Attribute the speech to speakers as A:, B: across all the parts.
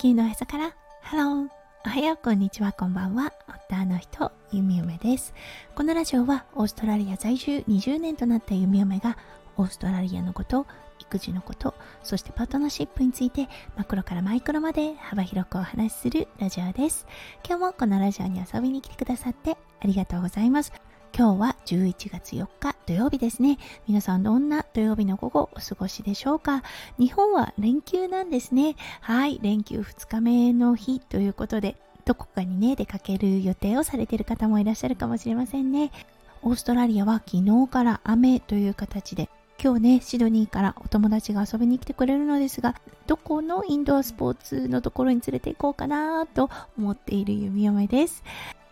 A: 地球のおへそから。ハローおはようこんにちはこんばんは。夫の人ゆみよめです。このラジオはオーストラリア在住20年となったゆみよめがオーストラリアのこと育児のことそしてパートナーシップについてマクロからマイクロまで幅広くお話しするラジオです。今日もこのラジオに遊びに来てくださってありがとうございます。今日は11月4日土曜日ですね。皆さんどんな土曜日の午後お過ごしでしょうか？日本は連休なんですね。はい、連休2日目の日ということで、どこかにね、出かける予定をされている方もいらっしゃるかもしれませんね。オーストラリアは昨日から雨という形で、今日ね、シドニーからお友達が遊びに来てくれるのですが、どこのインドアスポーツのところに連れて行こうかなと思っている弓嫁です。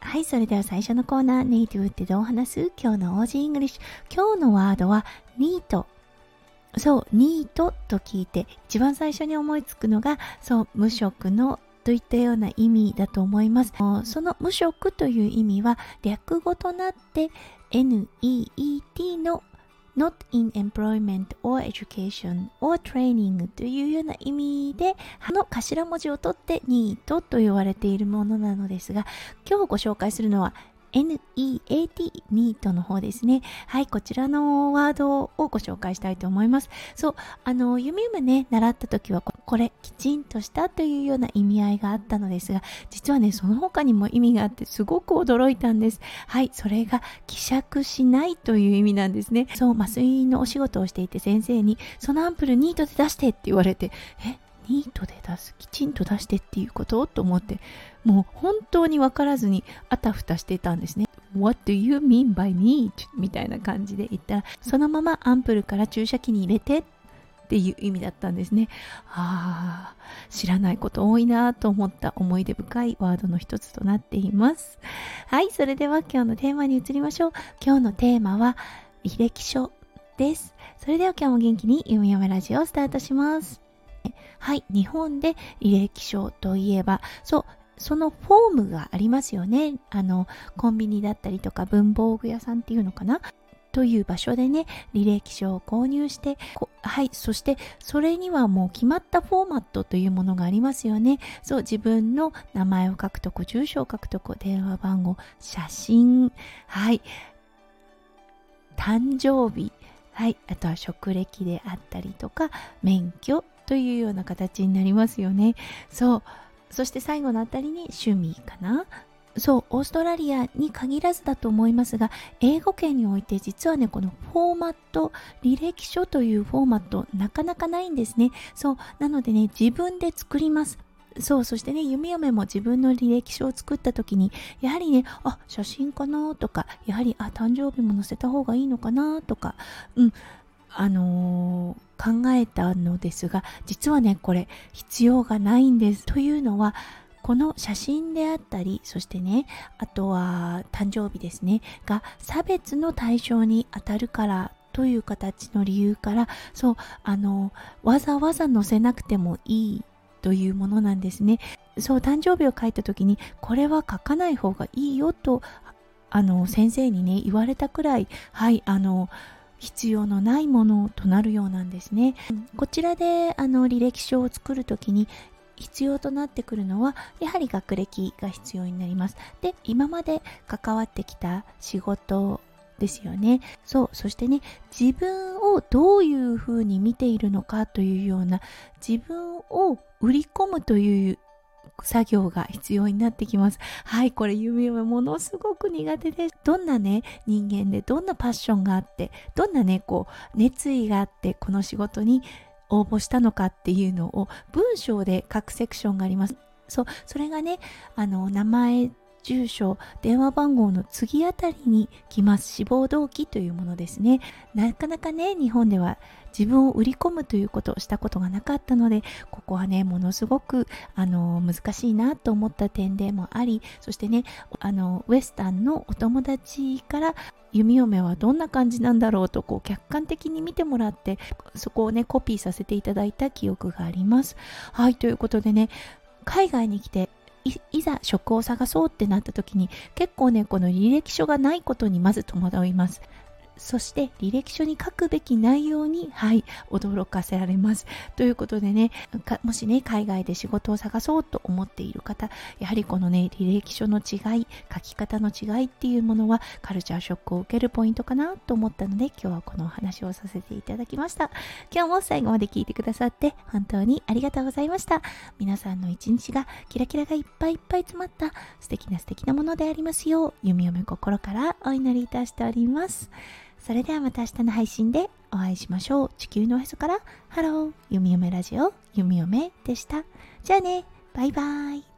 A: はい、それでは最初のコーナー、ネイティブってどう話す？今日の Aussie English。今日のワードは、ニート。そう、ニートと聞いて、一番最初に思いつくのが、そう、無職のといったような意味だと思います。その無職という意味は略語となって NEET の not in employment or education or training というような意味で、あの頭文字を取って NEET と言われているものなのですが、今日ご紹介するのは NEAT、ニートの方ですね。はい、こちらのワードをご紹介したいと思います。そう、あの、弓夢ね、習った時は、これ、きちんとしたというような意味合いがあったのですが、実はね、その他にも意味があって、すごく驚いたんです。はい、それが、希釈しないという意味なんですね。そう、麻酔のお仕事をしていて、先生に、そのアンプルニートで出してって言われて、え、ニートで出す、きちんと出してっていうことと思って、もう本当に分からずにあたふたしてたんですね。What do you mean by need? みたいな感じで言ったら、そのままアンプルから注射器に入れてっていう意味だったんですね。ああ、知らないこと多いなと思った思い出深いワードの一つとなっています。はい、それでは今日のテーマに移りましょう。今日のテーマは履歴書です。それでは今日も元気に読み読めラジオスタートします。はい、日本で履歴書といえば、そう、そのフォームがありますよね。あの、コンビニだったりとか文房具屋さんっていうのかな？という場所でね、履歴書を購入して、はい、そしてそれにはもう決まったフォーマットというものがありますよね。そう、自分の名前を書くとこ、住所を書くとこ、電話番号、写真、はい、誕生日、はい、あとは職歴であったりとか、免許というような形になりますよね。そう。そして最後のあたりに趣味かなそう、オーストラリアに限らずだと思いますが、英語圏において実はね、このフォーマット、履歴書というフォーマット、なかなかないんですね。そう、なのでね、自分で作ります。そう、そしてね、弓嫁も自分の履歴書を作った時に、やはりね、あ、写真かなとか、やはり、あ、誕生日も載せた方がいいのかなとか、うん、あのー、考えたのですが実はねこれ必要がないんです。というのはこの写真であったりそしてねあとは誕生日ですねが差別の対象に当たるからという形の理由からそうあのわざわざ載せなくてもいいというものなんですね。そう誕生日を書いた時にこれは書かない方がいいよとあの先生にね言われたくらいはいあの必要のないものとなるようなんですね。こちらであの履歴書を作るときに必要となってくるのはやはり学歴が必要になります。で、今まで関わってきた仕事ですよね。そう。そしてね、自分をどういうふうに見ているのかというような自分を売り込むという作業が必要になってきます。はい、これ夢はものすごく苦手です。どんなね、人間でどんなパッションがあって、どんなね、こう、熱意があって、この仕事に応募したのかっていうのを文章で書くセクションがあります。そう、それがね、あの、名前住所、電話番号の次あたりに来ます。志望動機というものですね。なかなかね、日本では自分を売り込むということをしたことがなかったので、ここはね、ものすごく、あの、難しいなと思った点でもあり、そしてね、あの、ウエスタンのお友達から弓嫁はどんな感じなんだろうとこう客観的に見てもらってそこをねコピーさせていただいた記憶がありますはいということでね海外に来ていざ職を探そうってなった時に結構ねこの履歴書がないことにまず戸惑います。そして履歴書に書くべき内容に、はい、驚かせられます。ということでね、もしね、海外で仕事を探そうと思っている方、やはりこのね、履歴書の違い、書き方の違いっていうものは、カルチャーショックを受けるポイントかなと思ったので、今日はこのお話をさせていただきました。今日も最後まで聞いてくださって、本当にありがとうございました。皆さんの一日がキラキラがいっぱいいっぱい詰まった素敵な素敵なものでありますよう、弓嫁心からお祈りいたしております。それではまた明日の配信でお会いしましょう。地球のおへそからハロー、ゆみよめラジオ、ゆみよめでした。じゃあね、バイバイ。